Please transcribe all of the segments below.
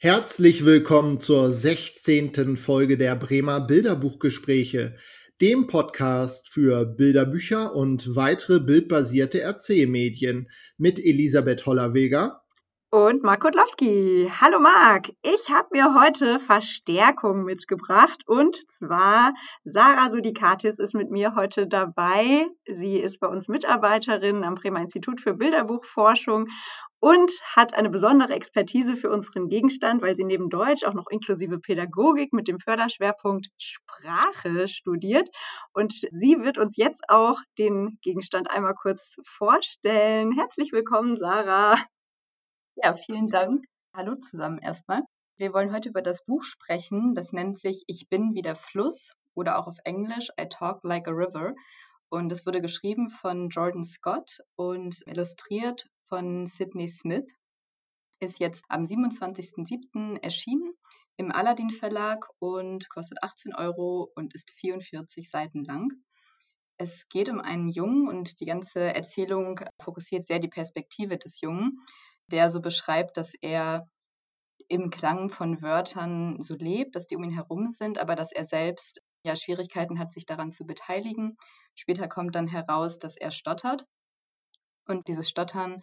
Herzlich willkommen zur 16. Folge der Bremer Bilderbuchgespräche, dem Podcast für Bilderbücher und weitere bildbasierte Erzählmedien mit Elisabeth Hollerweger und Mark Kudlowski. Hallo Marc, ich habe mir heute Verstärkung mitgebracht und zwar Sarah Sudikatis ist mit mir heute dabei. Sie ist bei uns Mitarbeiterin am Bremer Institut für Bilderbuchforschung und hat eine besondere Expertise für unseren Gegenstand, weil sie neben Deutsch auch noch inklusive Pädagogik mit dem Förderschwerpunkt Sprache studiert. Und sie wird uns jetzt auch den Gegenstand einmal kurz vorstellen. Herzlich willkommen, Sarah. Ja, vielen Dank. Hallo zusammen erstmal. Wir wollen heute über das Buch sprechen. Das nennt sich Ich bin wie der Fluss oder auch auf Englisch I Talk Like a River. Und es wurde geschrieben von Jordan Scott und illustriert von Sidney Smith. Ist jetzt am 27.07. erschienen im Aladdin Verlag und kostet 18 Euro und ist 44 Seiten lang. Es geht um einen Jungen und die ganze Erzählung fokussiert sehr die Perspektive des Jungen der so beschreibt, dass er im Klang von Wörtern so lebt, dass die um ihn herum sind, aber dass er selbst ja Schwierigkeiten hat, sich daran zu beteiligen. Später kommt dann heraus, dass er stottert und dieses Stottern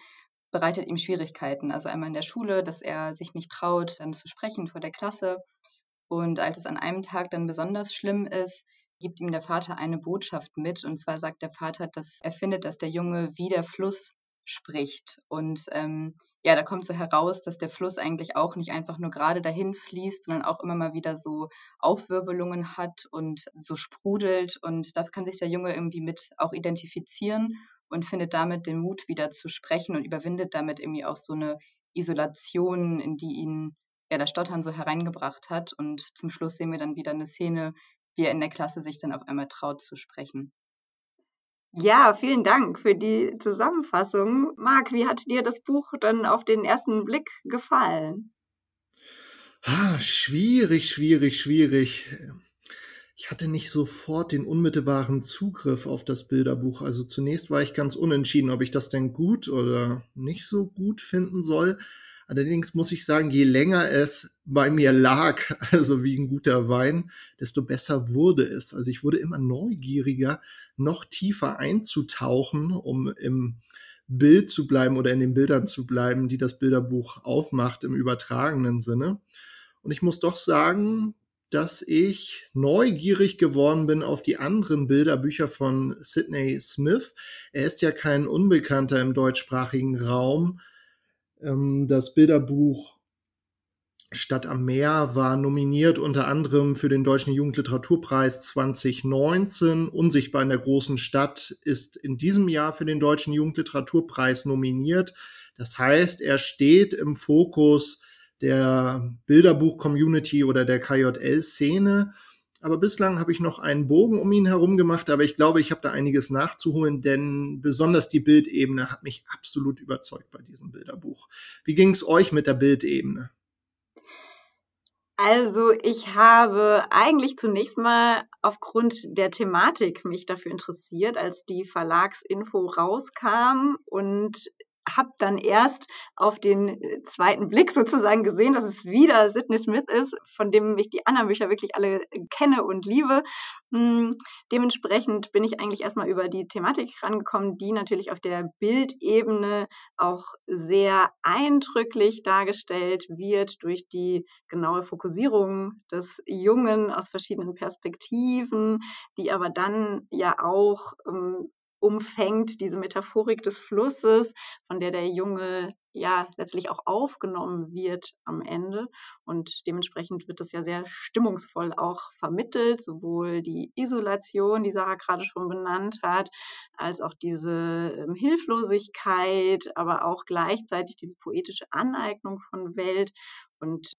bereitet ihm Schwierigkeiten. Also einmal in der Schule, dass er sich nicht traut, dann zu sprechen vor der Klasse. Und als es an einem Tag dann besonders schlimm ist, gibt ihm der Vater eine Botschaft mit. Und zwar sagt der Vater, dass er findet, dass der Junge wie der Fluss spricht. Und ähm, ja, da kommt so heraus, dass der Fluss eigentlich auch nicht einfach nur gerade dahin fließt, sondern auch immer mal wieder so Aufwirbelungen hat und so sprudelt. Und da kann sich der Junge irgendwie mit auch identifizieren und findet damit den Mut, wieder zu sprechen und überwindet damit irgendwie auch so eine Isolation, in die ihn ja das Stottern so hereingebracht hat. Und zum Schluss sehen wir dann wieder eine Szene, wie er in der Klasse sich dann auf einmal traut zu sprechen. Ja, vielen Dank für die Zusammenfassung. Marc, wie hat dir das Buch dann auf den ersten Blick gefallen? Ah, schwierig, schwierig, schwierig. Ich hatte nicht sofort den unmittelbaren Zugriff auf das Bilderbuch. Also zunächst war ich ganz unentschieden, ob ich das denn gut oder nicht so gut finden soll. Allerdings muss ich sagen, je länger es bei mir lag, also wie ein guter Wein, desto besser wurde es. Also ich wurde immer neugieriger, noch tiefer einzutauchen, um im Bild zu bleiben oder in den Bildern zu bleiben, die das Bilderbuch aufmacht im übertragenen Sinne. Und ich muss doch sagen, dass ich neugierig geworden bin auf die anderen Bilderbücher von Sidney Smith. Er ist ja kein Unbekannter im deutschsprachigen Raum. Ähm, das Bilderbuch Stadt am Meer war nominiert unter anderem für den Deutschen Jugendliteraturpreis 2019. Unsichtbar in der großen Stadt ist in diesem Jahr für den Deutschen Jugendliteraturpreis nominiert. Das heißt, er steht im Fokus der Bilderbuch-Community oder der KJL-Szene. Aber bislang habe ich noch einen Bogen um ihn herum gemacht, aber ich glaube, ich habe da einiges nachzuholen, denn besonders die Bildebene hat mich absolut überzeugt bei diesem Bilderbuch. Wie ging es euch mit der Bildebene? Also ich habe eigentlich zunächst mal aufgrund der Thematik mich dafür interessiert, als die Verlagsinfo rauskam und habe dann erst auf den äh, zweiten Blick sozusagen gesehen, dass es wieder Sidney Smith ist, von dem ich die anderen Bücher wirklich alle äh, kenne und liebe. Hm, dementsprechend bin ich eigentlich erstmal über die Thematik rangekommen, die natürlich auf der Bildebene auch sehr eindrücklich dargestellt wird durch die genaue Fokussierung des Jungen aus verschiedenen Perspektiven, die aber dann ja auch ähm, umfängt, diese Metaphorik des Flusses, von der der Junge ja letztlich auch aufgenommen wird am Ende. Und dementsprechend wird das ja sehr stimmungsvoll auch vermittelt, sowohl die Isolation, die Sarah gerade schon benannt hat, als auch diese ähm, Hilflosigkeit, aber auch gleichzeitig diese poetische Aneignung von Welt. Und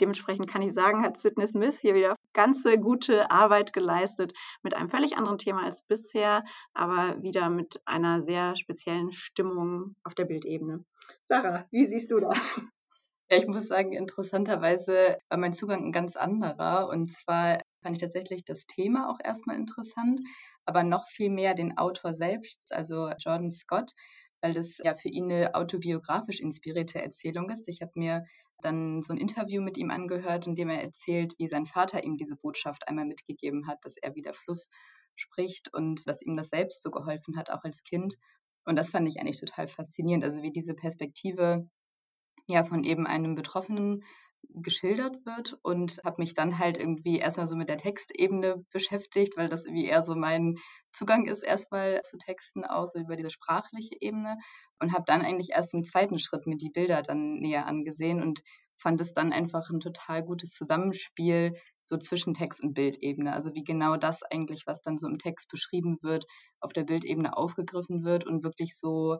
dementsprechend kann ich sagen, hat Sidney Smith hier wieder ganze gute Arbeit geleistet mit einem völlig anderen Thema als bisher, aber wieder mit einer sehr speziellen Stimmung auf der Bildebene. Sarah, wie siehst du das? Ja, ich muss sagen, interessanterweise war mein Zugang ein ganz anderer. Und zwar fand ich tatsächlich das Thema auch erstmal interessant, aber noch viel mehr den Autor selbst, also Jordan Scott, weil das ja für ihn eine autobiografisch inspirierte Erzählung ist. Ich habe mir dann so ein Interview mit ihm angehört, in dem er erzählt, wie sein Vater ihm diese Botschaft einmal mitgegeben hat, dass er wieder Fluss spricht und dass ihm das selbst so geholfen hat, auch als Kind. Und das fand ich eigentlich total faszinierend, also wie diese Perspektive ja von eben einem Betroffenen geschildert wird und habe mich dann halt irgendwie erstmal so mit der Textebene beschäftigt, weil das irgendwie eher so mein Zugang ist erstmal zu Texten aus, so über diese sprachliche Ebene und habe dann eigentlich erst im zweiten Schritt mir die Bilder dann näher angesehen und fand es dann einfach ein total gutes Zusammenspiel so zwischen Text und Bildebene. Also wie genau das eigentlich, was dann so im Text beschrieben wird, auf der Bildebene aufgegriffen wird und wirklich so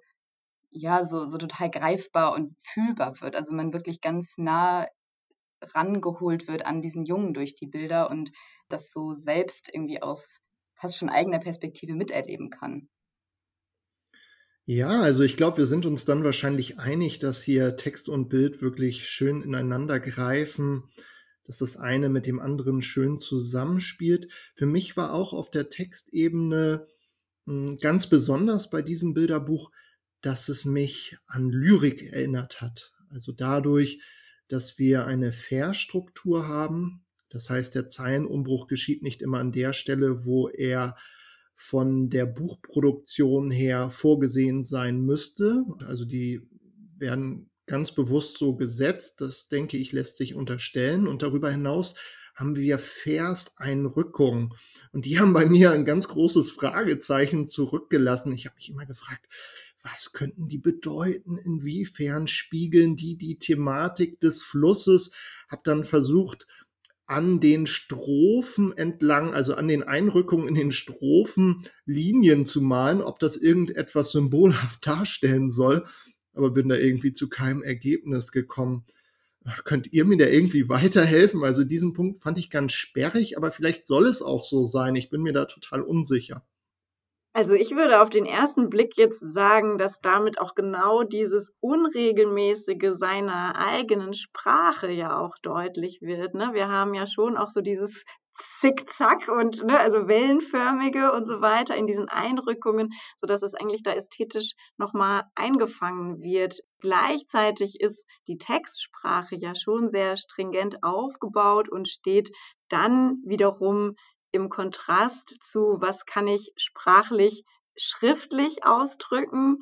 ja, so, so total greifbar und fühlbar wird. Also man wirklich ganz nah rangeholt wird an diesen Jungen durch die Bilder und das so selbst irgendwie aus fast schon eigener Perspektive miterleben kann. Ja, also ich glaube, wir sind uns dann wahrscheinlich einig, dass hier Text und Bild wirklich schön ineinander greifen, dass das eine mit dem anderen schön zusammenspielt. Für mich war auch auf der Textebene hm, ganz besonders bei diesem Bilderbuch, dass es mich an Lyrik erinnert hat. Also dadurch, dass wir eine Verstruktur haben. Das heißt, der Zeilenumbruch geschieht nicht immer an der Stelle, wo er von der Buchproduktion her vorgesehen sein müsste. Also die werden ganz bewusst so gesetzt. Das denke ich, lässt sich unterstellen. Und darüber hinaus haben wir Verseinrückungen. Und die haben bei mir ein ganz großes Fragezeichen zurückgelassen. Ich habe mich immer gefragt, was könnten die bedeuten? Inwiefern spiegeln die die Thematik des Flusses? Hab dann versucht, an den Strophen entlang, also an den Einrückungen in den Strophen Linien zu malen, ob das irgendetwas symbolhaft darstellen soll, aber bin da irgendwie zu keinem Ergebnis gekommen. Könnt ihr mir da irgendwie weiterhelfen? Also diesen Punkt fand ich ganz sperrig, aber vielleicht soll es auch so sein. Ich bin mir da total unsicher. Also ich würde auf den ersten Blick jetzt sagen, dass damit auch genau dieses Unregelmäßige seiner eigenen Sprache ja auch deutlich wird. Ne? Wir haben ja schon auch so dieses Zickzack und ne, also wellenförmige und so weiter in diesen Einrückungen, so dass es eigentlich da ästhetisch nochmal eingefangen wird. Gleichzeitig ist die Textsprache ja schon sehr stringent aufgebaut und steht dann wiederum im Kontrast zu, was kann ich sprachlich, schriftlich ausdrücken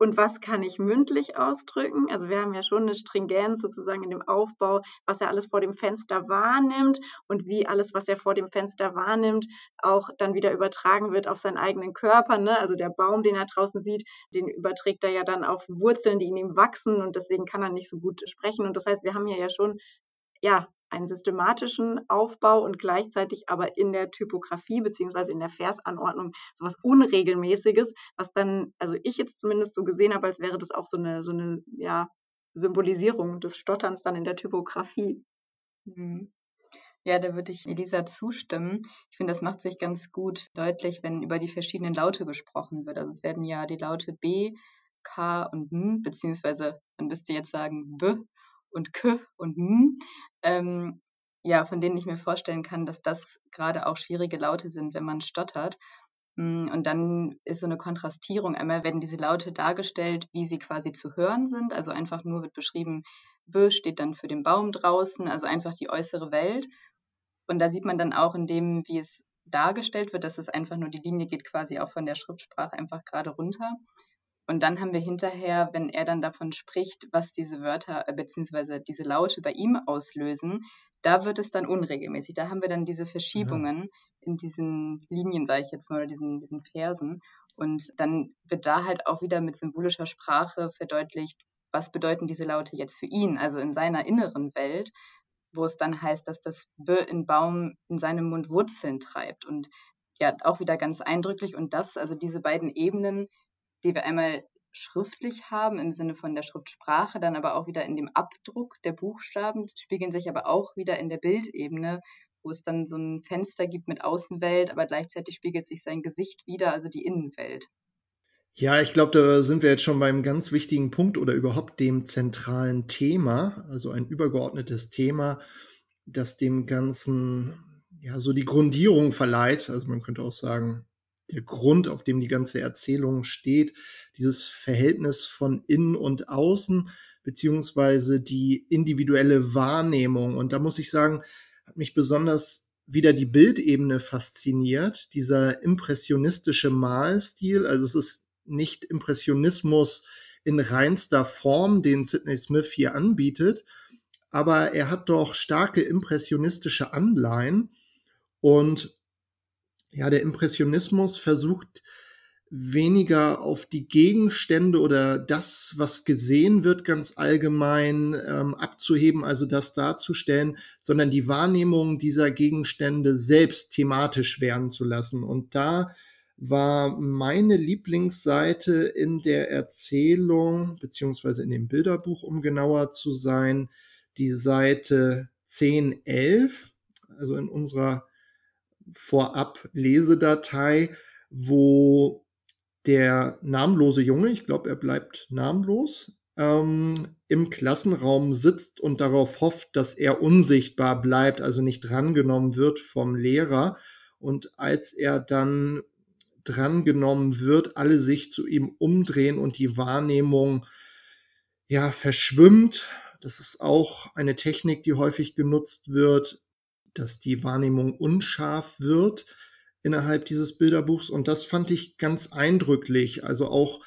und was kann ich mündlich ausdrücken. Also wir haben ja schon eine Stringenz sozusagen in dem Aufbau, was er alles vor dem Fenster wahrnimmt und wie alles, was er vor dem Fenster wahrnimmt, auch dann wieder übertragen wird auf seinen eigenen Körper. Ne? Also der Baum, den er draußen sieht, den überträgt er ja dann auf Wurzeln, die in ihm wachsen und deswegen kann er nicht so gut sprechen. Und das heißt, wir haben hier ja schon ja, einen systematischen Aufbau und gleichzeitig aber in der Typografie beziehungsweise in der Versanordnung sowas Unregelmäßiges, was dann, also ich jetzt zumindest so gesehen habe, als wäre das auch so eine, so eine, ja, Symbolisierung des Stotterns dann in der Typografie. Mhm. Ja, da würde ich Elisa zustimmen. Ich finde, das macht sich ganz gut deutlich, wenn über die verschiedenen Laute gesprochen wird. Also es werden ja die Laute B, K und M, beziehungsweise man müsste jetzt sagen B und K und M, ähm, ja, von denen ich mir vorstellen kann, dass das gerade auch schwierige Laute sind, wenn man stottert. Mm, und dann ist so eine Kontrastierung. Einmal werden diese Laute dargestellt, wie sie quasi zu hören sind. Also einfach nur wird beschrieben, B steht dann für den Baum draußen, also einfach die äußere Welt. Und da sieht man dann auch in dem, wie es dargestellt wird, dass es einfach nur die Linie geht quasi auch von der Schriftsprache einfach gerade runter. Und dann haben wir hinterher, wenn er dann davon spricht, was diese Wörter äh, bzw. diese Laute bei ihm auslösen, da wird es dann unregelmäßig. Da haben wir dann diese Verschiebungen ja. in diesen Linien, sage ich jetzt mal, oder diesen, diesen Versen. Und dann wird da halt auch wieder mit symbolischer Sprache verdeutlicht, was bedeuten diese Laute jetzt für ihn, also in seiner inneren Welt, wo es dann heißt, dass das B in Baum in seinem Mund Wurzeln treibt. Und ja, auch wieder ganz eindrücklich. Und das, also diese beiden Ebenen, die wir einmal schriftlich haben im Sinne von der Schriftsprache, dann aber auch wieder in dem Abdruck der Buchstaben, spiegeln sich aber auch wieder in der Bildebene, wo es dann so ein Fenster gibt mit Außenwelt, aber gleichzeitig spiegelt sich sein Gesicht wieder, also die Innenwelt. Ja, ich glaube, da sind wir jetzt schon beim ganz wichtigen Punkt oder überhaupt dem zentralen Thema, also ein übergeordnetes Thema, das dem Ganzen ja so die Grundierung verleiht. Also man könnte auch sagen, der Grund, auf dem die ganze Erzählung steht, dieses Verhältnis von innen und außen, beziehungsweise die individuelle Wahrnehmung. Und da muss ich sagen, hat mich besonders wieder die Bildebene fasziniert, dieser impressionistische Malstil. Also es ist nicht Impressionismus in reinster Form, den Sidney Smith hier anbietet, aber er hat doch starke impressionistische Anleihen und ja, der Impressionismus versucht weniger auf die Gegenstände oder das, was gesehen wird, ganz allgemein ähm, abzuheben, also das darzustellen, sondern die Wahrnehmung dieser Gegenstände selbst thematisch werden zu lassen. Und da war meine Lieblingsseite in der Erzählung, beziehungsweise in dem Bilderbuch, um genauer zu sein, die Seite 1011, also in unserer Vorab-Lesedatei, wo der namenlose Junge, ich glaube, er bleibt namenlos, ähm, im Klassenraum sitzt und darauf hofft, dass er unsichtbar bleibt, also nicht drangenommen wird vom Lehrer. Und als er dann drangenommen wird, alle sich zu ihm umdrehen und die Wahrnehmung ja verschwimmt. Das ist auch eine Technik, die häufig genutzt wird, dass die Wahrnehmung unscharf wird innerhalb dieses Bilderbuchs. Und das fand ich ganz eindrücklich. Also auch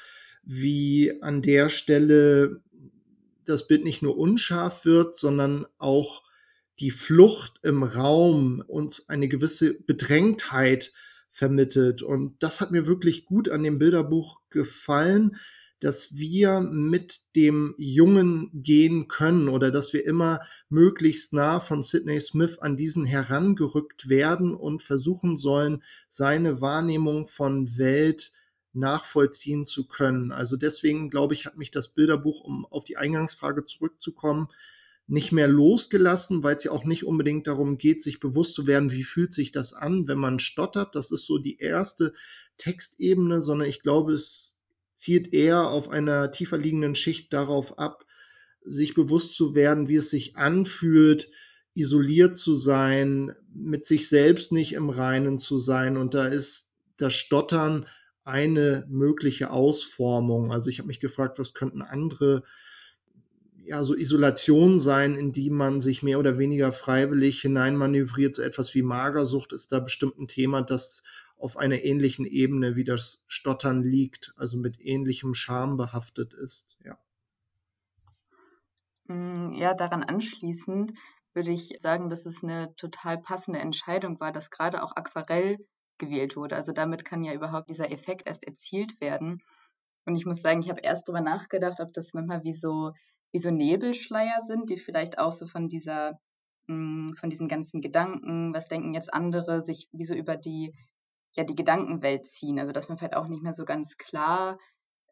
wie an der Stelle das Bild nicht nur unscharf wird, sondern auch die Flucht im Raum uns eine gewisse Bedrängtheit vermittelt. Und das hat mir wirklich gut an dem Bilderbuch gefallen, dass wir mit dem Jungen gehen können oder dass wir immer möglichst nah von Sidney Smith an diesen herangerückt werden und versuchen sollen, seine Wahrnehmung von Welt nachvollziehen zu können. Also deswegen glaube ich, hat mich das Bilderbuch, um auf die Eingangsfrage zurückzukommen, nicht mehr losgelassen, weil es ja auch nicht unbedingt darum geht, sich bewusst zu werden, wie fühlt sich das an, wenn man stottert. Das ist so die erste Textebene, sondern ich glaube, es zielt eher auf einer tiefer liegenden Schicht darauf ab, sich bewusst zu werden, wie es sich anfühlt, isoliert zu sein, mit sich selbst nicht im Reinen zu sein. Und da ist das Stottern eine mögliche Ausformung. Also ich habe mich gefragt, was könnten andere ja, so Isolation sein, in die man sich mehr oder weniger freiwillig hineinmanövriert. So etwas wie Magersucht ist da bestimmt ein Thema, das auf einer ähnlichen Ebene wie das Stottern liegt, also mit ähnlichem Charme behaftet ist. Ja. Mm, ja, daran anschließend würde ich sagen, dass es eine total passende Entscheidung war, dass gerade auch Aquarell gewählt wurde. Also damit kann ja überhaupt dieser Effekt erst erzielt werden. Und ich muss sagen, ich habe erst darüber nachgedacht, ob das manchmal wie so wie so Nebelschleier sind, die vielleicht auch so von dieser, hm, von diesen ganzen Gedanken, was denken jetzt andere, sich wie so über die, ja, die Gedankenwelt ziehen. Also dass man vielleicht auch nicht mehr so ganz klar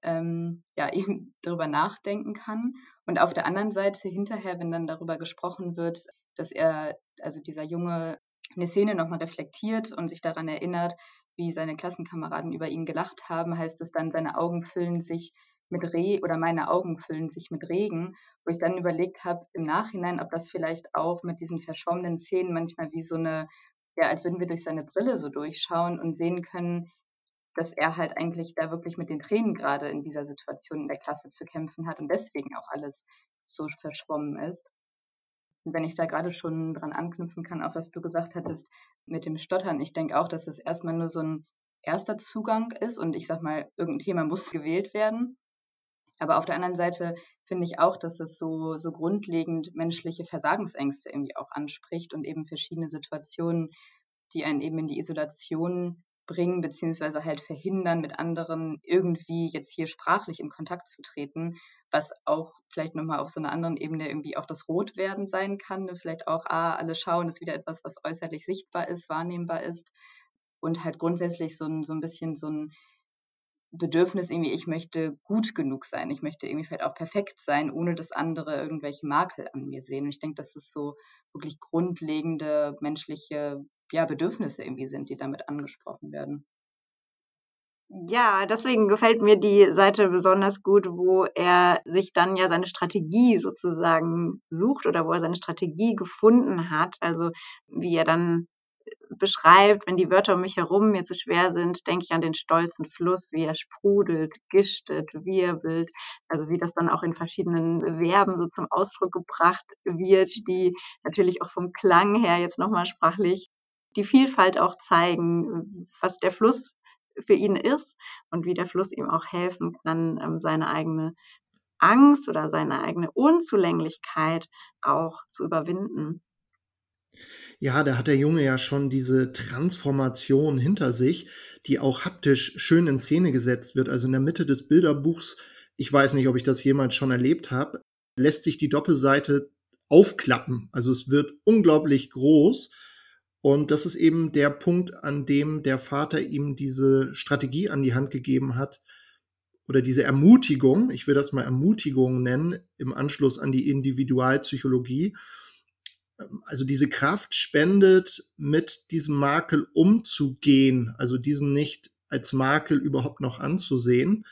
ähm, ja, eben darüber nachdenken kann. Und auf der anderen Seite hinterher, wenn dann darüber gesprochen wird, dass er, also dieser Junge, eine Szene nochmal reflektiert und sich daran erinnert, wie seine Klassenkameraden über ihn gelacht haben, heißt es dann, seine Augen füllen sich mit Reh oder meine Augen füllen sich mit Regen, wo ich dann überlegt habe im Nachhinein, ob das vielleicht auch mit diesen verschwommenen Szenen manchmal wie so eine, ja, als würden wir durch seine Brille so durchschauen und sehen können, dass er halt eigentlich da wirklich mit den Tränen gerade in dieser Situation in der Klasse zu kämpfen hat und deswegen auch alles so verschwommen ist. Und wenn ich da gerade schon dran anknüpfen kann, auch was du gesagt hattest mit dem Stottern, ich denke auch, dass es erstmal nur so ein erster Zugang ist und ich sag mal, irgendein Thema muss gewählt werden. Aber auf der anderen Seite finde ich auch, dass es so, so grundlegend menschliche Versagensängste irgendwie auch anspricht und eben verschiedene Situationen, die einen eben in die Isolation bringen, beziehungsweise halt verhindern, mit anderen irgendwie jetzt hier sprachlich in Kontakt zu treten, was auch vielleicht nochmal auf so einer anderen Ebene irgendwie auch das Rotwerden sein kann. Ne? Vielleicht auch, ah, alle schauen, ist wieder etwas, was äußerlich sichtbar ist, wahrnehmbar ist. Und halt grundsätzlich so ein, so ein bisschen so ein Bedürfnis irgendwie, ich möchte gut genug sein, ich möchte irgendwie vielleicht auch perfekt sein, ohne dass andere irgendwelche Makel an mir sehen. Und ich denke, dass es so wirklich grundlegende menschliche ja, Bedürfnisse irgendwie sind, die damit angesprochen werden. Ja, deswegen gefällt mir die Seite besonders gut, wo er sich dann ja seine Strategie sozusagen sucht oder wo er seine Strategie gefunden hat. Also wie er dann beschreibt, wenn die Wörter um mich herum mir zu schwer sind, denke ich an den stolzen Fluss, wie er sprudelt, gistet, wirbelt, also wie das dann auch in verschiedenen Verben so zum Ausdruck gebracht wird, die natürlich auch vom Klang her jetzt nochmal sprachlich die Vielfalt auch zeigen, was der Fluss für ihn ist und wie der Fluss ihm auch helfen kann, ähm, seine eigene Angst oder seine eigene Unzulänglichkeit auch zu überwinden. Ja, da hat der Junge ja schon diese Transformation hinter sich, die auch haptisch schön in Szene gesetzt wird. Also in der Mitte des Bilderbuchs, ich weiß nicht, ob ich das jemals schon erlebt habe, lässt sich die Doppelseite aufklappen. Also es wird unglaublich groß. Und das ist eben der Punkt, an dem der Vater ihm diese Strategie an die Hand gegeben hat, oder diese Ermutigung, ich will das mal Ermutigung nennen, im Anschluss an die Individualpsychologie, also diese Kraft spendet, mit diesem Makel umzugehen, also diesen nicht als Makel überhaupt noch anzusehen.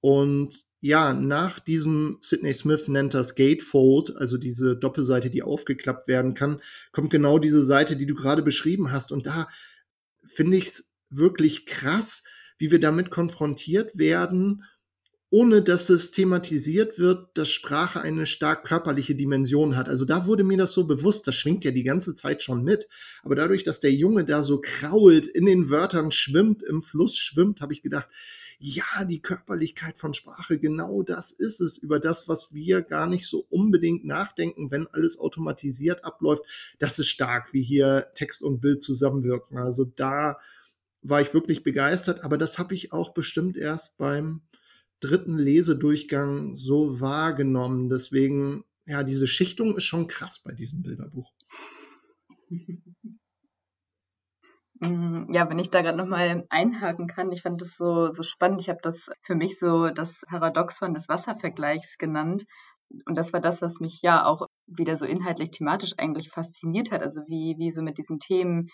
Und ja, nach diesem Sidney Smith nennt das Gatefold, also diese Doppelseite, die aufgeklappt werden kann, kommt genau diese Seite, die du gerade beschrieben hast. Und da finde ich es wirklich krass, wie wir damit konfrontiert werden ohne dass es thematisiert wird, dass Sprache eine stark körperliche Dimension hat. Also da wurde mir das so bewusst, das schwingt ja die ganze Zeit schon mit. Aber dadurch, dass der Junge da so krault, in den Wörtern schwimmt, im Fluss schwimmt, habe ich gedacht, ja, die Körperlichkeit von Sprache, genau das ist es, über das, was wir gar nicht so unbedingt nachdenken, wenn alles automatisiert abläuft. Das ist stark, wie hier Text und Bild zusammenwirken. Also da war ich wirklich begeistert, aber das habe ich auch bestimmt erst beim dritten Lesedurchgang so wahrgenommen. Deswegen, ja, diese Schichtung ist schon krass bei diesem Bilderbuch. Mm, ja, wenn ich da gerade nochmal einhaken kann, ich fand das so, so spannend. Ich habe das für mich so das Paradoxon des Wasservergleichs genannt. Und das war das, was mich ja auch wieder so inhaltlich thematisch eigentlich fasziniert hat. Also wie, wie so mit diesen Themen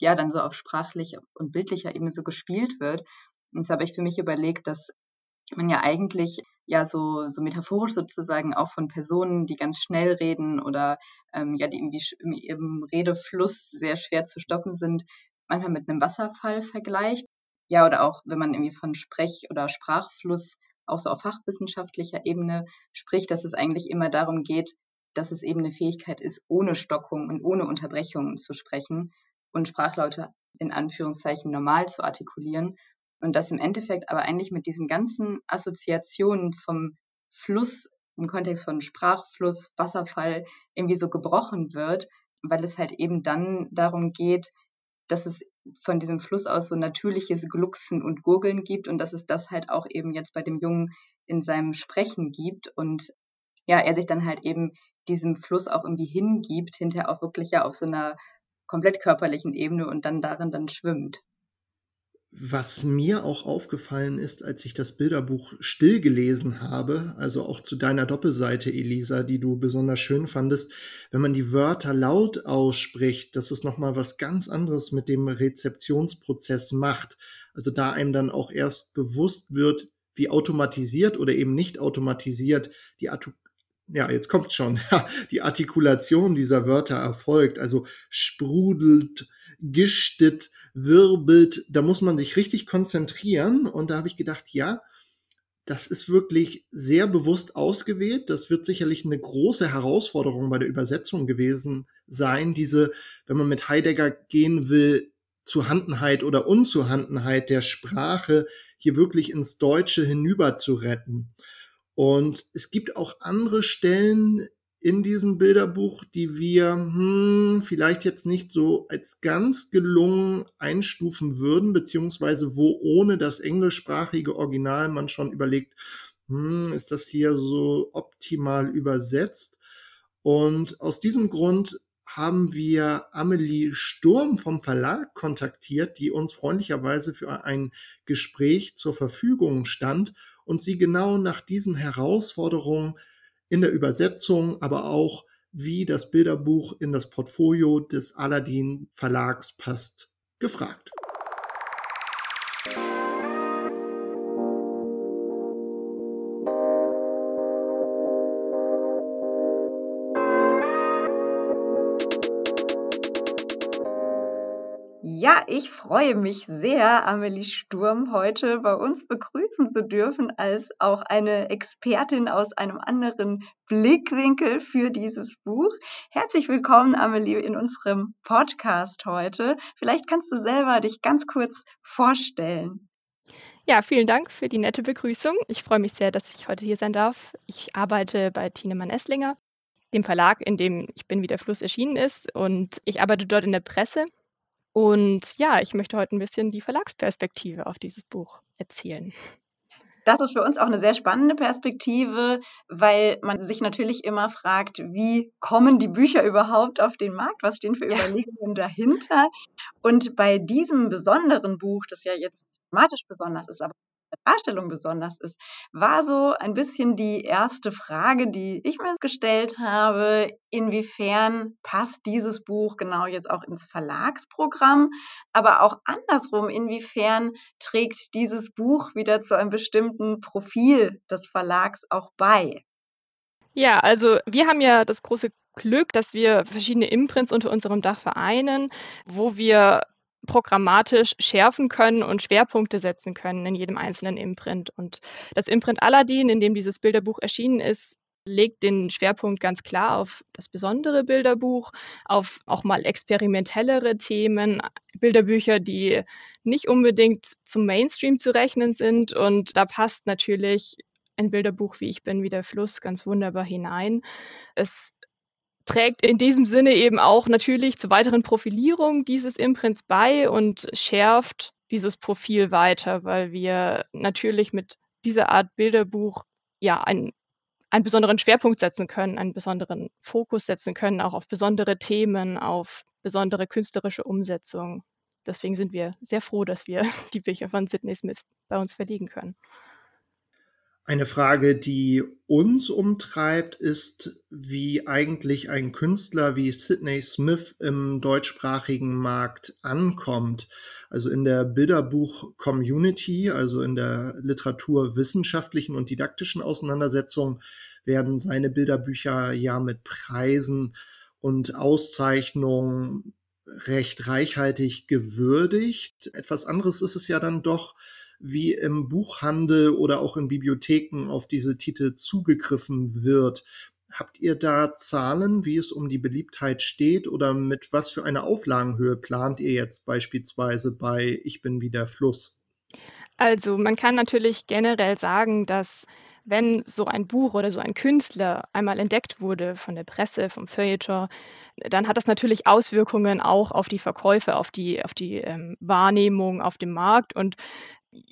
ja dann so auf sprachlich und bildlicher Ebene so gespielt wird. Und das habe ich für mich überlegt, dass man ja eigentlich ja so, so metaphorisch sozusagen auch von Personen, die ganz schnell reden oder ähm, ja, die irgendwie im Redefluss sehr schwer zu stoppen sind, manchmal mit einem Wasserfall vergleicht. Ja, oder auch, wenn man irgendwie von Sprech- oder Sprachfluss auch so auf fachwissenschaftlicher Ebene spricht, dass es eigentlich immer darum geht, dass es eben eine Fähigkeit ist, ohne Stockung und ohne Unterbrechungen zu sprechen und Sprachlaute in Anführungszeichen normal zu artikulieren und das im Endeffekt aber eigentlich mit diesen ganzen Assoziationen vom Fluss im Kontext von Sprachfluss, Wasserfall irgendwie so gebrochen wird, weil es halt eben dann darum geht, dass es von diesem Fluss aus so natürliches Glucksen und Gurgeln gibt und dass es das halt auch eben jetzt bei dem Jungen in seinem Sprechen gibt und ja, er sich dann halt eben diesem Fluss auch irgendwie hingibt, hinterher auch wirklich ja auf so einer komplett körperlichen Ebene und dann darin dann schwimmt. Was mir auch aufgefallen ist, als ich das Bilderbuch stillgelesen habe, also auch zu deiner Doppelseite, Elisa, die du besonders schön fandest, wenn man die Wörter laut ausspricht, dass es nochmal was ganz anderes mit dem Rezeptionsprozess macht. Also da einem dann auch erst bewusst wird, wie automatisiert oder eben nicht automatisiert die Atu ja, jetzt kommt schon, die Artikulation dieser Wörter erfolgt, also sprudelt, gistet, wirbelt, da muss man sich richtig konzentrieren. Und da habe ich gedacht, ja, das ist wirklich sehr bewusst ausgewählt. Das wird sicherlich eine große Herausforderung bei der Übersetzung gewesen sein, diese, wenn man mit Heidegger gehen will, Zuhandenheit oder Unzuhandenheit der Sprache hier wirklich ins Deutsche hinüber zu retten. Und es gibt auch andere Stellen in diesem Bilderbuch, die wir hm, vielleicht jetzt nicht so als ganz gelungen einstufen würden, beziehungsweise wo ohne das englischsprachige Original man schon überlegt, hm, ist das hier so optimal übersetzt? Und aus diesem Grund haben wir Amelie Sturm vom Verlag kontaktiert, die uns freundlicherweise für ein Gespräch zur Verfügung stand und sie genau nach diesen Herausforderungen in der Übersetzung, aber auch wie das Bilderbuch in das Portfolio des Aladdin Verlags passt, gefragt. Ich freue mich sehr, Amelie Sturm heute bei uns begrüßen zu dürfen, als auch eine Expertin aus einem anderen Blickwinkel für dieses Buch. Herzlich willkommen, Amelie, in unserem Podcast heute. Vielleicht kannst du selber dich ganz kurz vorstellen. Ja, vielen Dank für die nette Begrüßung. Ich freue mich sehr, dass ich heute hier sein darf. Ich arbeite bei Tienemann Esslinger, dem Verlag, in dem Ich bin wie der Fluss erschienen ist. Und ich arbeite dort in der Presse und ja, ich möchte heute ein bisschen die Verlagsperspektive auf dieses Buch erzählen. Das ist für uns auch eine sehr spannende Perspektive, weil man sich natürlich immer fragt, wie kommen die Bücher überhaupt auf den Markt? Was stehen für ja. Überlegungen dahinter? Und bei diesem besonderen Buch, das ja jetzt thematisch besonders ist, aber Darstellung besonders ist, war so ein bisschen die erste Frage, die ich mir gestellt habe. Inwiefern passt dieses Buch genau jetzt auch ins Verlagsprogramm? Aber auch andersrum, inwiefern trägt dieses Buch wieder zu einem bestimmten Profil des Verlags auch bei? Ja, also wir haben ja das große Glück, dass wir verschiedene Imprints unter unserem Dach vereinen, wo wir programmatisch schärfen können und Schwerpunkte setzen können in jedem einzelnen Imprint. Und das Imprint Aladdin, in dem dieses Bilderbuch erschienen ist, legt den Schwerpunkt ganz klar auf das besondere Bilderbuch, auf auch mal experimentellere Themen, Bilderbücher, die nicht unbedingt zum Mainstream zu rechnen sind. Und da passt natürlich ein Bilderbuch wie Ich bin wie der Fluss ganz wunderbar hinein. Es trägt in diesem Sinne eben auch natürlich zur weiteren Profilierung dieses Imprints bei und schärft dieses Profil weiter, weil wir natürlich mit dieser Art Bilderbuch ja einen, einen besonderen Schwerpunkt setzen können, einen besonderen Fokus setzen können, auch auf besondere Themen, auf besondere künstlerische Umsetzung. Deswegen sind wir sehr froh, dass wir die Bücher von Sidney Smith bei uns verlegen können. Eine Frage, die uns umtreibt, ist, wie eigentlich ein Künstler wie Sidney Smith im deutschsprachigen Markt ankommt. Also in der Bilderbuch-Community, also in der literaturwissenschaftlichen und didaktischen Auseinandersetzung, werden seine Bilderbücher ja mit Preisen und Auszeichnungen recht reichhaltig gewürdigt. Etwas anderes ist es ja dann doch, wie im Buchhandel oder auch in Bibliotheken auf diese Titel zugegriffen wird. Habt ihr da Zahlen, wie es um die Beliebtheit steht oder mit was für eine Auflagenhöhe plant ihr jetzt beispielsweise bei Ich bin wie der Fluss? Also man kann natürlich generell sagen, dass wenn so ein Buch oder so ein Künstler einmal entdeckt wurde von der Presse, vom Feuilleton, dann hat das natürlich Auswirkungen auch auf die Verkäufe, auf die, auf die ähm, Wahrnehmung auf dem Markt. Und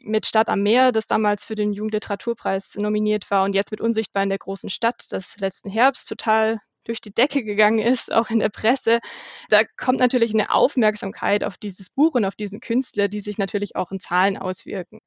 mit Stadt am Meer, das damals für den Jugendliteraturpreis nominiert war und jetzt mit Unsichtbar in der großen Stadt, das letzten Herbst total durch die Decke gegangen ist, auch in der Presse. Da kommt natürlich eine Aufmerksamkeit auf dieses Buch und auf diesen Künstler, die sich natürlich auch in Zahlen auswirken.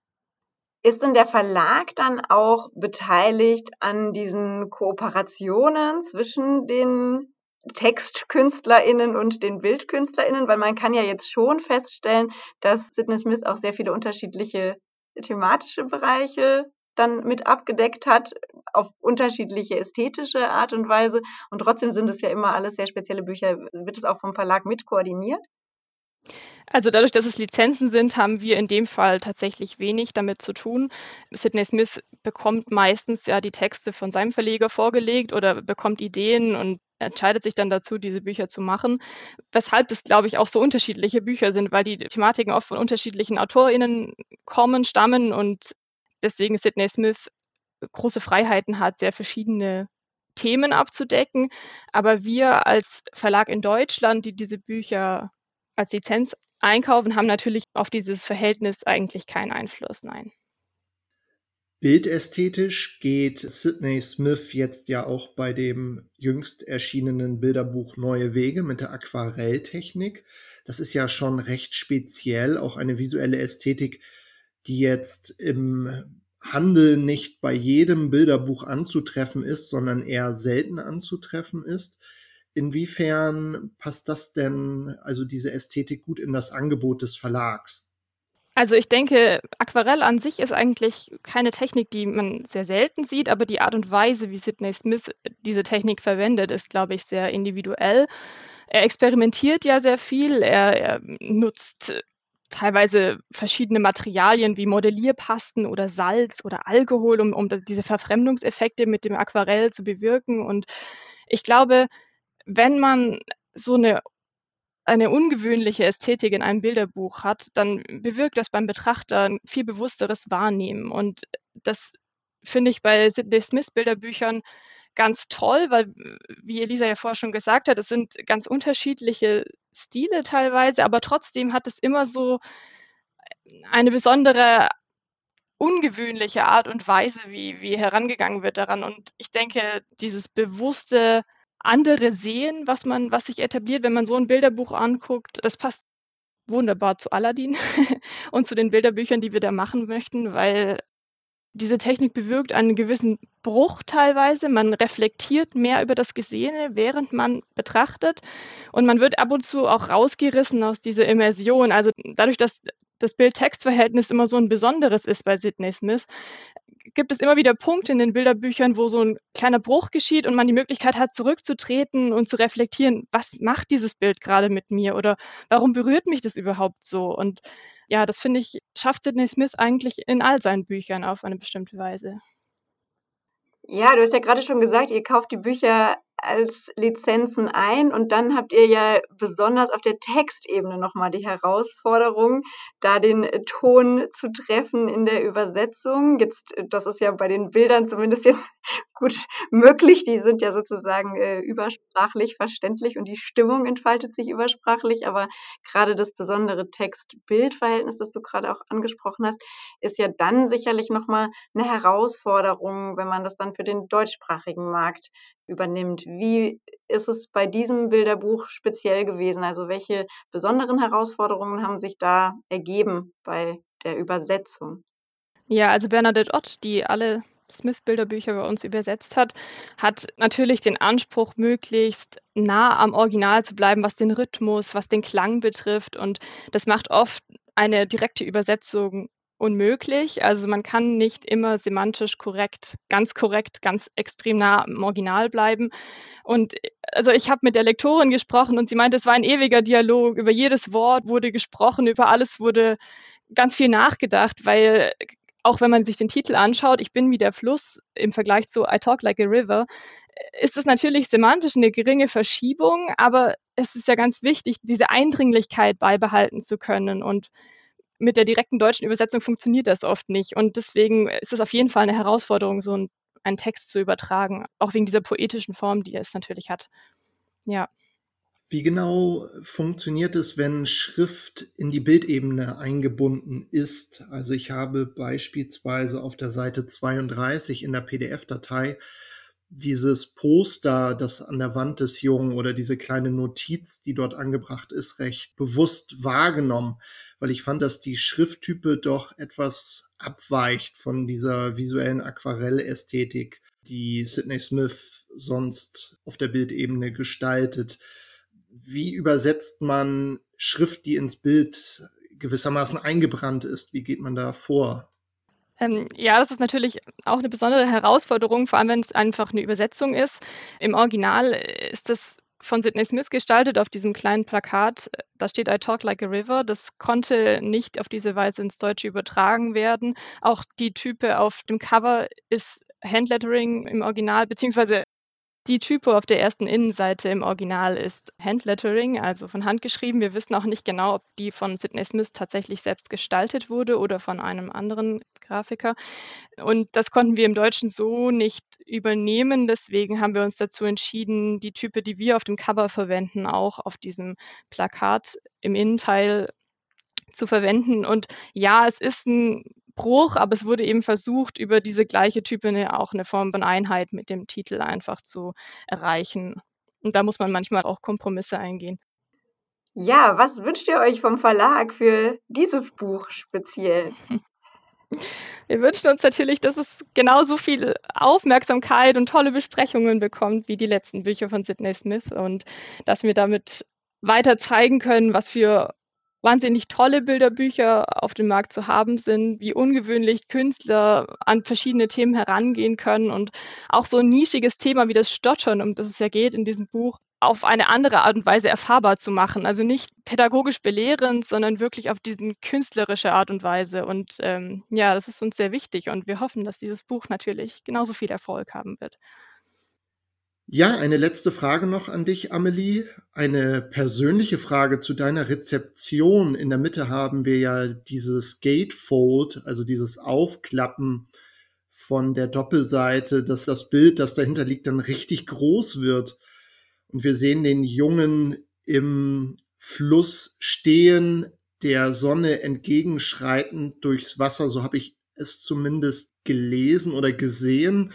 Ist denn der Verlag dann auch beteiligt an diesen Kooperationen zwischen den TextkünstlerInnen und den BildkünstlerInnen, weil man kann ja jetzt schon feststellen, dass Sidney Smith auch sehr viele unterschiedliche thematische Bereiche dann mit abgedeckt hat, auf unterschiedliche ästhetische Art und Weise. Und trotzdem sind es ja immer alles sehr spezielle Bücher. Wird es auch vom Verlag mit koordiniert? Also dadurch, dass es Lizenzen sind, haben wir in dem Fall tatsächlich wenig damit zu tun. Sidney Smith bekommt meistens ja die Texte von seinem Verleger vorgelegt oder bekommt Ideen und entscheidet sich dann dazu, diese Bücher zu machen. Weshalb das, glaube ich, auch so unterschiedliche Bücher sind, weil die Thematiken oft von unterschiedlichen AutorInnen kommen, stammen und deswegen Sidney Smith große Freiheiten hat, sehr verschiedene Themen abzudecken. Aber wir als Verlag in Deutschland, die diese Bücher als Lizenz einkaufen, haben natürlich auf dieses Verhältnis eigentlich keinen Einfluss, nein. Bildästhetisch geht Sidney Smith jetzt ja auch bei dem jüngst erschienenen Bilderbuch Neue Wege mit der Aquarelltechnik. Das ist ja schon recht speziell, auch eine visuelle Ästhetik, die jetzt im Handel nicht bei jedem Bilderbuch anzutreffen ist, sondern eher selten anzutreffen ist. Inwiefern passt das denn, also diese Ästhetik gut in das Angebot des Verlags? Also ich denke, Aquarell an sich ist eigentlich keine Technik, die man sehr selten sieht, aber die Art und Weise, wie Sidney Smith diese Technik verwendet, ist, glaube ich, sehr individuell. Er experimentiert ja sehr viel, er, er nutzt teilweise verschiedene Materialien wie Modellierpasten oder Salz oder Alkohol, um, um diese Verfremdungseffekte mit dem Aquarell zu bewirken. Und ich glaube, wenn man so eine eine ungewöhnliche Ästhetik in einem Bilderbuch hat, dann bewirkt das beim Betrachter ein viel bewussteres Wahrnehmen. Und das finde ich bei Sidney Smith Bilderbüchern ganz toll, weil, wie Elisa ja vorher schon gesagt hat, es sind ganz unterschiedliche Stile teilweise, aber trotzdem hat es immer so eine besondere ungewöhnliche Art und Weise, wie, wie herangegangen wird daran. Und ich denke, dieses bewusste andere sehen, was man, was sich etabliert, wenn man so ein Bilderbuch anguckt, das passt wunderbar zu Aladdin und zu den Bilderbüchern, die wir da machen möchten, weil diese Technik bewirkt einen gewissen Bruch teilweise. Man reflektiert mehr über das Gesehene, während man betrachtet. Und man wird ab und zu auch rausgerissen aus dieser Immersion. Also dadurch, dass das Bild-Text-Verhältnis immer so ein besonderes ist bei Sidney Smith, gibt es immer wieder Punkte in den Bilderbüchern, wo so ein kleiner Bruch geschieht und man die Möglichkeit hat, zurückzutreten und zu reflektieren, was macht dieses Bild gerade mit mir oder warum berührt mich das überhaupt so? Und ja, das finde ich, schafft Sidney Smith eigentlich in all seinen Büchern auf eine bestimmte Weise. Ja, du hast ja gerade schon gesagt, ihr kauft die Bücher als Lizenzen ein und dann habt ihr ja besonders auf der Textebene nochmal die Herausforderung, da den Ton zu treffen in der Übersetzung. Jetzt, das ist ja bei den Bildern zumindest jetzt gut möglich. Die sind ja sozusagen äh, übersprachlich verständlich und die Stimmung entfaltet sich übersprachlich. Aber gerade das besondere Text-Bild-Verhältnis, das du gerade auch angesprochen hast, ist ja dann sicherlich nochmal eine Herausforderung, wenn man das dann für den deutschsprachigen Markt übernimmt. Wie ist es bei diesem Bilderbuch speziell gewesen? Also welche besonderen Herausforderungen haben sich da ergeben bei der Übersetzung? Ja, also Bernadette Ott, die alle Smith-Bilderbücher bei uns übersetzt hat, hat natürlich den Anspruch, möglichst nah am Original zu bleiben, was den Rhythmus, was den Klang betrifft. Und das macht oft eine direkte Übersetzung unmöglich. Also man kann nicht immer semantisch korrekt, ganz korrekt, ganz extrem nah am Original bleiben. Und also ich habe mit der Lektorin gesprochen und sie meinte, es war ein ewiger Dialog. Über jedes Wort wurde gesprochen, über alles wurde ganz viel nachgedacht, weil auch wenn man sich den Titel anschaut, ich bin wie der Fluss im Vergleich zu I Talk Like a River, ist es natürlich semantisch eine geringe Verschiebung, aber es ist ja ganz wichtig, diese Eindringlichkeit beibehalten zu können. Und mit der direkten deutschen Übersetzung funktioniert das oft nicht. Und deswegen ist es auf jeden Fall eine Herausforderung, so einen, einen Text zu übertragen, auch wegen dieser poetischen Form, die es natürlich hat. Ja. Wie genau funktioniert es, wenn Schrift in die Bildebene eingebunden ist? Also ich habe beispielsweise auf der Seite 32 in der PDF-Datei dieses Poster, das an der Wand des Jungen oder diese kleine Notiz, die dort angebracht ist, recht bewusst wahrgenommen, weil ich fand, dass die Schrifttype doch etwas abweicht von dieser visuellen Aquarellästhetik, die Sidney Smith sonst auf der Bildebene gestaltet. Wie übersetzt man Schrift, die ins Bild gewissermaßen eingebrannt ist? Wie geht man da vor? Ähm, ja, das ist natürlich auch eine besondere Herausforderung, vor allem wenn es einfach eine Übersetzung ist. Im Original äh, ist das von Sidney Smith gestaltet auf diesem kleinen Plakat. Da steht I talk like a river. Das konnte nicht auf diese Weise ins Deutsche übertragen werden. Auch die Type auf dem Cover ist Handlettering im Original, beziehungsweise die Typo auf der ersten Innenseite im Original ist Handlettering, also von Hand geschrieben. Wir wissen auch nicht genau, ob die von Sidney Smith tatsächlich selbst gestaltet wurde oder von einem anderen Grafiker. Und das konnten wir im Deutschen so nicht übernehmen. Deswegen haben wir uns dazu entschieden, die Type, die wir auf dem Cover verwenden, auch auf diesem Plakat im Innenteil zu verwenden. Und ja, es ist ein Bruch, aber es wurde eben versucht, über diese gleiche Typine auch eine Form von Einheit mit dem Titel einfach zu erreichen. Und da muss man manchmal auch Kompromisse eingehen. Ja, was wünscht ihr euch vom Verlag für dieses Buch speziell? Wir wünschen uns natürlich, dass es genauso viel Aufmerksamkeit und tolle Besprechungen bekommt wie die letzten Bücher von Sidney Smith und dass wir damit weiter zeigen können, was für wahnsinnig tolle Bilderbücher auf dem Markt zu haben sind, wie ungewöhnlich Künstler an verschiedene Themen herangehen können und auch so ein nischiges Thema wie das Stottern, um das es ja geht in diesem Buch, auf eine andere Art und Weise erfahrbar zu machen. Also nicht pädagogisch belehrend, sondern wirklich auf diese künstlerische Art und Weise. Und ähm, ja, das ist uns sehr wichtig und wir hoffen, dass dieses Buch natürlich genauso viel Erfolg haben wird. Ja, eine letzte Frage noch an dich, Amelie. Eine persönliche Frage zu deiner Rezeption. In der Mitte haben wir ja dieses Gatefold, also dieses Aufklappen von der Doppelseite, dass das Bild, das dahinter liegt, dann richtig groß wird. Und wir sehen den Jungen im Fluss stehen, der Sonne entgegenschreitend durchs Wasser. So habe ich es zumindest gelesen oder gesehen.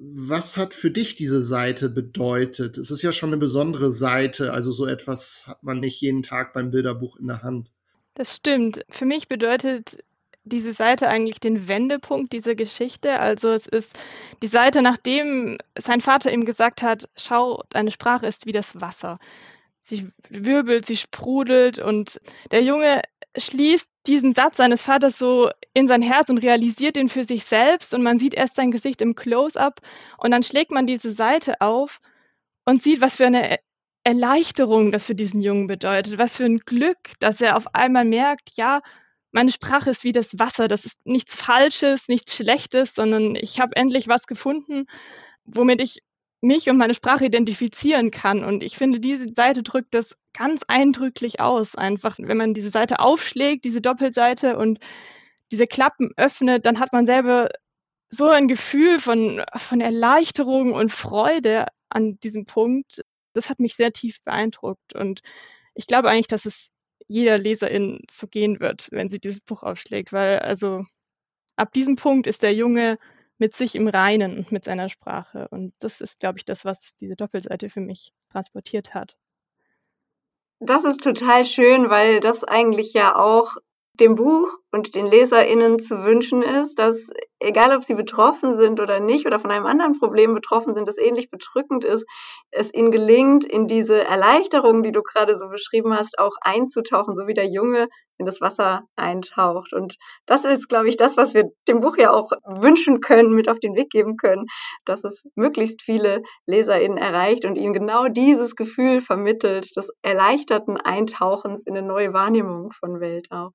Was hat für dich diese Seite bedeutet? Es ist ja schon eine besondere Seite, also so etwas hat man nicht jeden Tag beim Bilderbuch in der Hand. Das stimmt. Für mich bedeutet diese Seite eigentlich den Wendepunkt dieser Geschichte. Also es ist die Seite, nachdem sein Vater ihm gesagt hat, schau, deine Sprache ist wie das Wasser. Sie wirbelt, sie sprudelt und der Junge schließt diesen Satz seines Vaters so in sein Herz und realisiert ihn für sich selbst und man sieht erst sein Gesicht im Close-up und dann schlägt man diese Seite auf und sieht, was für eine Erleichterung das für diesen Jungen bedeutet, was für ein Glück, dass er auf einmal merkt, ja, meine Sprache ist wie das Wasser. Das ist nichts Falsches, nichts Schlechtes, sondern ich habe endlich was gefunden, womit ich mich und meine Sprache identifizieren kann. Und ich finde, diese Seite drückt das ganz eindrücklich aus. Einfach, wenn man diese Seite aufschlägt, diese Doppelseite und diese Klappen öffnet, dann hat man selber so ein Gefühl von, von Erleichterung und Freude an diesem Punkt. Das hat mich sehr tief beeindruckt. Und ich glaube eigentlich, dass es jeder Leserin so gehen wird, wenn sie dieses Buch aufschlägt, weil also ab diesem Punkt ist der Junge mit sich im Reinen und mit seiner Sprache. Und das ist, glaube ich, das, was diese Doppelseite für mich transportiert hat. Das ist total schön, weil das eigentlich ja auch dem Buch und den LeserInnen zu wünschen ist, dass, egal ob sie betroffen sind oder nicht oder von einem anderen Problem betroffen sind, das ähnlich bedrückend ist, es ihnen gelingt, in diese Erleichterung, die du gerade so beschrieben hast, auch einzutauchen, so wie der Junge in das Wasser eintaucht. Und das ist, glaube ich, das, was wir dem Buch ja auch wünschen können, mit auf den Weg geben können, dass es möglichst viele LeserInnen erreicht und ihnen genau dieses Gefühl vermittelt, des erleichterten Eintauchens in eine neue Wahrnehmung von Welt auch.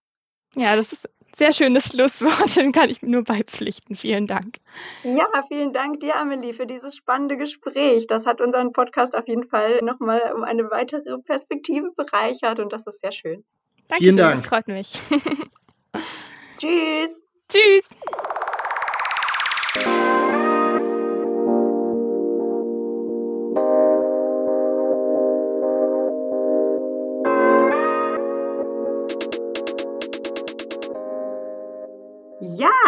Ja, das ist ein sehr schönes Schlusswort, dem kann ich nur beipflichten. Vielen Dank. Ja, vielen Dank dir, Amelie, für dieses spannende Gespräch. Das hat unseren Podcast auf jeden Fall nochmal um eine weitere Perspektive bereichert und das ist sehr schön. Danke vielen Dank. Das freut mich. Tschüss. Tschüss.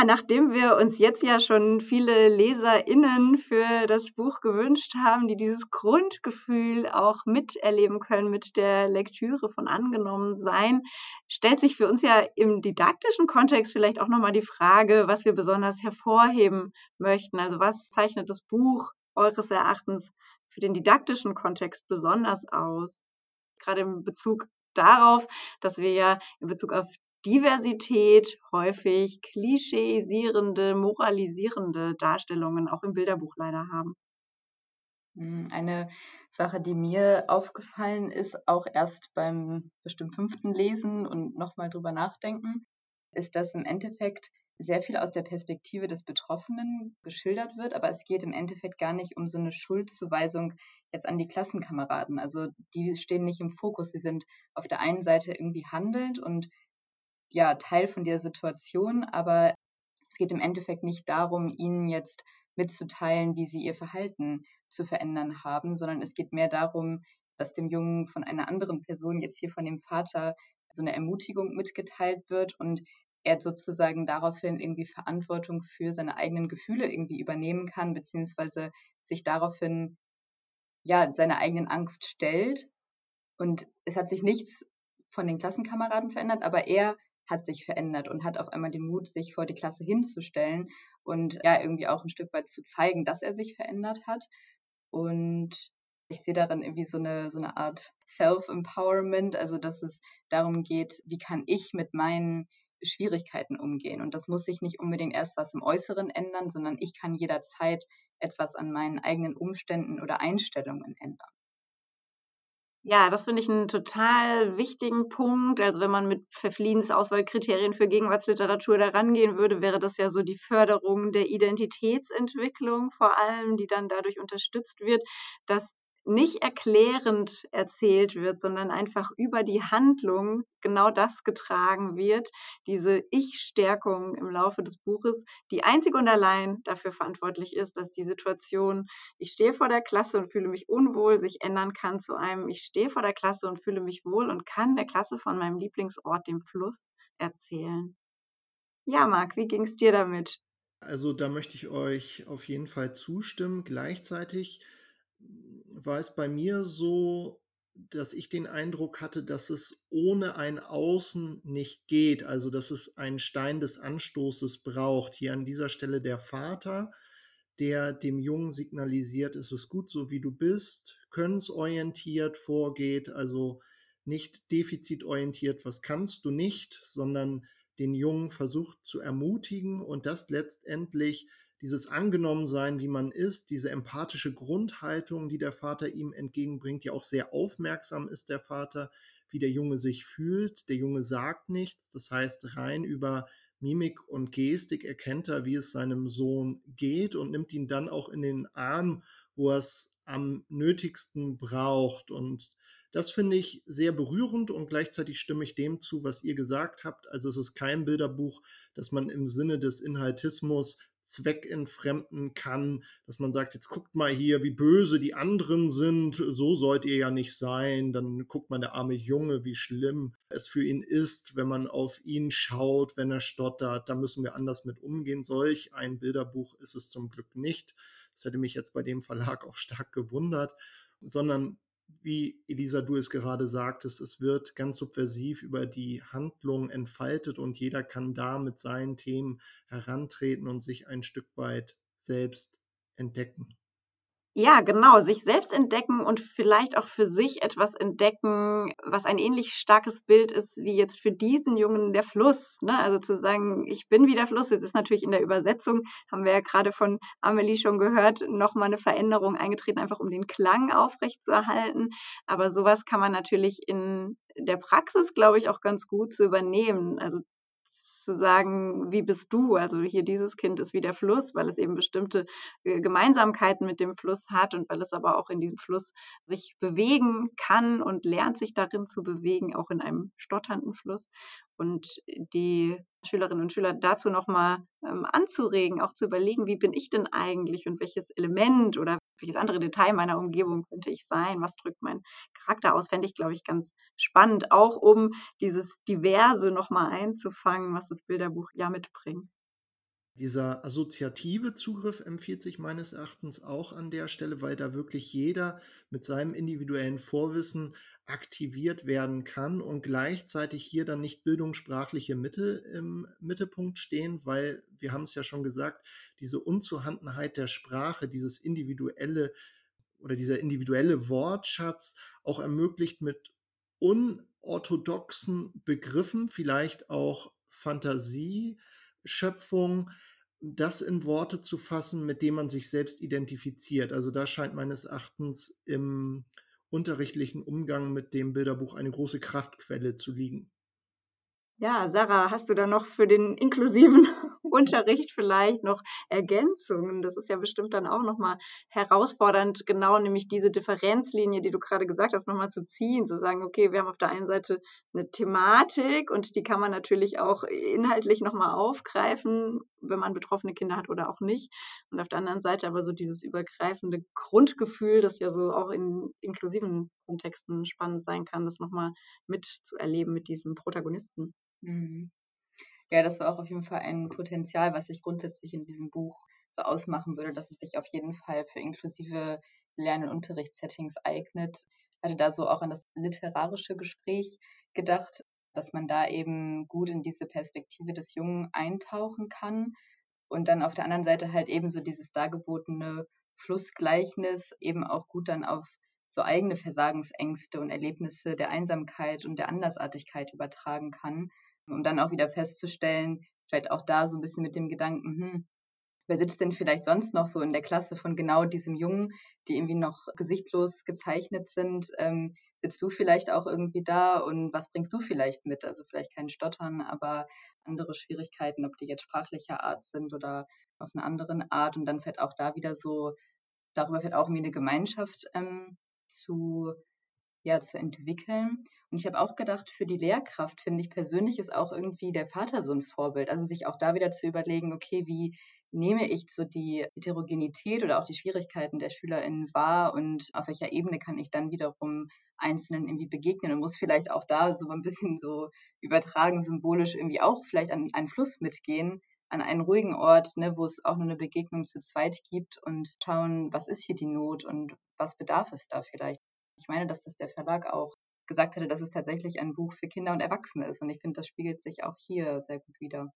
Nachdem wir uns jetzt ja schon viele LeserInnen für das Buch gewünscht haben, die dieses Grundgefühl auch miterleben können mit der Lektüre von angenommen sein, stellt sich für uns ja im didaktischen Kontext vielleicht auch nochmal die Frage, was wir besonders hervorheben möchten. Also was zeichnet das Buch eures Erachtens für den didaktischen Kontext besonders aus? Gerade im Bezug darauf, dass wir ja in Bezug auf Diversität häufig klischeisierende, moralisierende Darstellungen auch im Bilderbuch leider haben. Hm, eine Sache, die mir aufgefallen ist, auch erst beim bestimmt fünften Lesen und nochmal drüber nachdenken, ist, dass im Endeffekt sehr viel aus der Perspektive des Betroffenen geschildert wird, aber es geht im Endeffekt gar nicht um so eine Schuldzuweisung jetzt an die Klassenkameraden. Also die stehen nicht im Fokus. Sie sind auf der einen Seite irgendwie handelnd und ja Teil von der Situation, aber es geht im Endeffekt nicht darum, ihnen jetzt mitzuteilen, wie sie ihr Verhalten zu verändern haben, sondern es geht mehr darum, dass dem Jungen von einer anderen Person, jetzt hier von dem Vater, so eine Ermutigung mitgeteilt wird und er sozusagen daraufhin irgendwie Verantwortung für seine eigenen Gefühle irgendwie übernehmen kann, beziehungsweise sich daraufhin ja seiner eigenen Angst stellt. Und es hat sich nichts von den Klassenkameraden verändert, aber er hat sich verändert und hat auf einmal den Mut, sich vor die Klasse hinzustellen und ja, irgendwie auch ein Stück weit zu zeigen, dass er sich verändert hat. Und ich sehe darin irgendwie so eine, so eine Art Self-Empowerment, also dass es darum geht, wie kann ich mit meinen Schwierigkeiten umgehen. Und das muss sich nicht unbedingt erst was im Äußeren ändern, sondern ich kann jederzeit etwas an meinen eigenen Umständen oder Einstellungen ändern. Ja, das finde ich einen total wichtigen Punkt. Also, wenn man mit Verfliehensauswahlkriterien für Gegenwartsliteratur da rangehen würde, wäre das ja so die Förderung der Identitätsentwicklung vor allem, die dann dadurch unterstützt wird, dass nicht erklärend erzählt wird, sondern einfach über die Handlung genau das getragen wird, diese Ich-Stärkung im Laufe des Buches, die einzig und allein dafür verantwortlich ist, dass die Situation, ich stehe vor der Klasse und fühle mich unwohl, sich ändern kann zu einem, ich stehe vor der Klasse und fühle mich wohl und kann der Klasse von meinem Lieblingsort, dem Fluss, erzählen. Ja, Marc, wie ging es dir damit? Also da möchte ich euch auf jeden Fall zustimmen. Gleichzeitig war es bei mir so, dass ich den Eindruck hatte, dass es ohne ein Außen nicht geht, also dass es einen Stein des Anstoßes braucht. Hier an dieser Stelle der Vater, der dem Jungen signalisiert, es ist gut so wie du bist, könnensorientiert vorgeht, also nicht defizitorientiert, was kannst du nicht, sondern den Jungen versucht zu ermutigen. Und das letztendlich dieses Angenommensein, wie man ist, diese empathische Grundhaltung, die der Vater ihm entgegenbringt, ja auch sehr aufmerksam ist, der Vater, wie der Junge sich fühlt. Der Junge sagt nichts, das heißt, rein über Mimik und Gestik erkennt er, wie es seinem Sohn geht und nimmt ihn dann auch in den Arm, wo er es am nötigsten braucht. Und das finde ich sehr berührend und gleichzeitig stimme ich dem zu, was ihr gesagt habt. Also es ist kein Bilderbuch, das man im Sinne des Inhaltismus zweckentfremden kann, dass man sagt, jetzt guckt mal hier, wie böse die anderen sind, so sollt ihr ja nicht sein. Dann guckt man der arme Junge, wie schlimm es für ihn ist, wenn man auf ihn schaut, wenn er stottert. Da müssen wir anders mit umgehen. Solch ein Bilderbuch ist es zum Glück nicht. Das hätte mich jetzt bei dem Verlag auch stark gewundert, sondern wie Elisa, du es gerade sagtest, es wird ganz subversiv über die Handlung entfaltet und jeder kann da mit seinen Themen herantreten und sich ein Stück weit selbst entdecken. Ja, genau, sich selbst entdecken und vielleicht auch für sich etwas entdecken, was ein ähnlich starkes Bild ist wie jetzt für diesen Jungen der Fluss. Ne? Also zu sagen, ich bin wie der Fluss. Jetzt ist natürlich in der Übersetzung, haben wir ja gerade von Amelie schon gehört, nochmal eine Veränderung eingetreten, einfach um den Klang aufrechtzuerhalten. Aber sowas kann man natürlich in der Praxis, glaube ich, auch ganz gut zu übernehmen. Also zu sagen, wie bist du? Also hier dieses Kind ist wie der Fluss, weil es eben bestimmte äh, Gemeinsamkeiten mit dem Fluss hat und weil es aber auch in diesem Fluss sich bewegen kann und lernt sich darin zu bewegen, auch in einem stotternden Fluss. Und die Schülerinnen und Schüler dazu nochmal ähm, anzuregen, auch zu überlegen, wie bin ich denn eigentlich und welches Element oder welches andere Detail meiner Umgebung könnte ich sein, was drückt mein Charakter aus, fände ich, glaube ich, ganz spannend, auch um dieses Diverse nochmal einzufangen, was das Bilderbuch ja mitbringt. Dieser assoziative Zugriff empfiehlt sich meines Erachtens auch an der Stelle, weil da wirklich jeder mit seinem individuellen Vorwissen aktiviert werden kann und gleichzeitig hier dann nicht bildungssprachliche Mittel im Mittelpunkt stehen, weil wir haben es ja schon gesagt, diese Unzuhandenheit der Sprache, dieses individuelle oder dieser individuelle Wortschatz auch ermöglicht mit unorthodoxen Begriffen, vielleicht auch Fantasie, Schöpfung, das in Worte zu fassen, mit dem man sich selbst identifiziert. Also da scheint meines Erachtens im unterrichtlichen Umgang mit dem Bilderbuch eine große Kraftquelle zu liegen. Ja, Sarah, hast du da noch für den inklusiven Unterricht vielleicht noch Ergänzungen? Das ist ja bestimmt dann auch nochmal herausfordernd, genau nämlich diese Differenzlinie, die du gerade gesagt hast, nochmal zu ziehen, zu sagen, okay, wir haben auf der einen Seite eine Thematik und die kann man natürlich auch inhaltlich nochmal aufgreifen, wenn man betroffene Kinder hat oder auch nicht. Und auf der anderen Seite aber so dieses übergreifende Grundgefühl, das ja so auch in inklusiven Kontexten spannend sein kann, das nochmal mitzuerleben mit diesem Protagonisten. Mhm. Ja, das war auch auf jeden Fall ein Potenzial, was sich grundsätzlich in diesem Buch so ausmachen würde, dass es sich auf jeden Fall für inklusive Lern- und Unterrichtssettings eignet. Ich hatte da so auch an das literarische Gespräch gedacht, dass man da eben gut in diese Perspektive des Jungen eintauchen kann und dann auf der anderen Seite halt eben so dieses dargebotene Flussgleichnis eben auch gut dann auf so eigene Versagensängste und Erlebnisse der Einsamkeit und der Andersartigkeit übertragen kann um dann auch wieder festzustellen, vielleicht auch da so ein bisschen mit dem Gedanken, hm, Wer sitzt denn vielleicht sonst noch so in der Klasse von genau diesem Jungen, die irgendwie noch gesichtlos gezeichnet sind? Ähm, sitzt du vielleicht auch irgendwie da und was bringst du vielleicht mit? Also vielleicht kein Stottern, aber andere Schwierigkeiten, ob die jetzt sprachlicher Art sind oder auf eine andere Art. Und dann fällt auch da wieder so, darüber fällt auch irgendwie eine Gemeinschaft ähm, zu, ja, zu entwickeln. Und ich habe auch gedacht, für die Lehrkraft finde ich persönlich ist auch irgendwie der Vater so ein Vorbild. Also sich auch da wieder zu überlegen, okay, wie nehme ich so die Heterogenität oder auch die Schwierigkeiten der SchülerInnen wahr und auf welcher Ebene kann ich dann wiederum Einzelnen irgendwie begegnen und muss vielleicht auch da so ein bisschen so übertragen, symbolisch irgendwie auch vielleicht an einen Fluss mitgehen, an einen ruhigen Ort, ne, wo es auch nur eine Begegnung zu zweit gibt und schauen, was ist hier die Not und was bedarf es da vielleicht. Ich meine, dass das der Verlag auch gesagt hatte, dass es tatsächlich ein Buch für Kinder und Erwachsene ist und ich finde, das spiegelt sich auch hier sehr gut wider.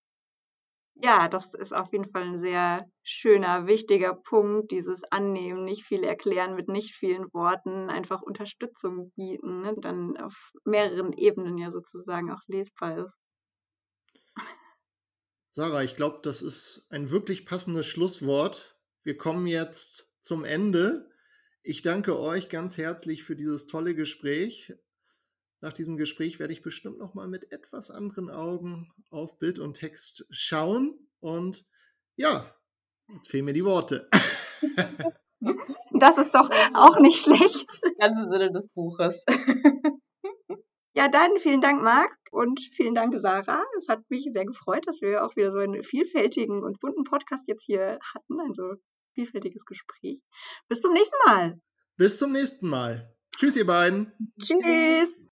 Ja, das ist auf jeden Fall ein sehr schöner, wichtiger Punkt, dieses Annehmen, nicht viel erklären mit nicht vielen Worten, einfach Unterstützung bieten, ne, dann auf mehreren Ebenen ja sozusagen auch lesbar ist. Sarah, ich glaube, das ist ein wirklich passendes Schlusswort. Wir kommen jetzt zum Ende. Ich danke euch ganz herzlich für dieses tolle Gespräch. Nach diesem Gespräch werde ich bestimmt noch mal mit etwas anderen Augen auf Bild und Text schauen. Und ja, jetzt fehlen mir die Worte. Das ist doch auch nicht schlecht. Ganz im Sinne des Buches. Ja, dann vielen Dank, Marc, und vielen Dank, Sarah. Es hat mich sehr gefreut, dass wir auch wieder so einen vielfältigen und bunten Podcast jetzt hier hatten. Ein so vielfältiges Gespräch. Bis zum nächsten Mal. Bis zum nächsten Mal. Tschüss, ihr beiden. Tschüss.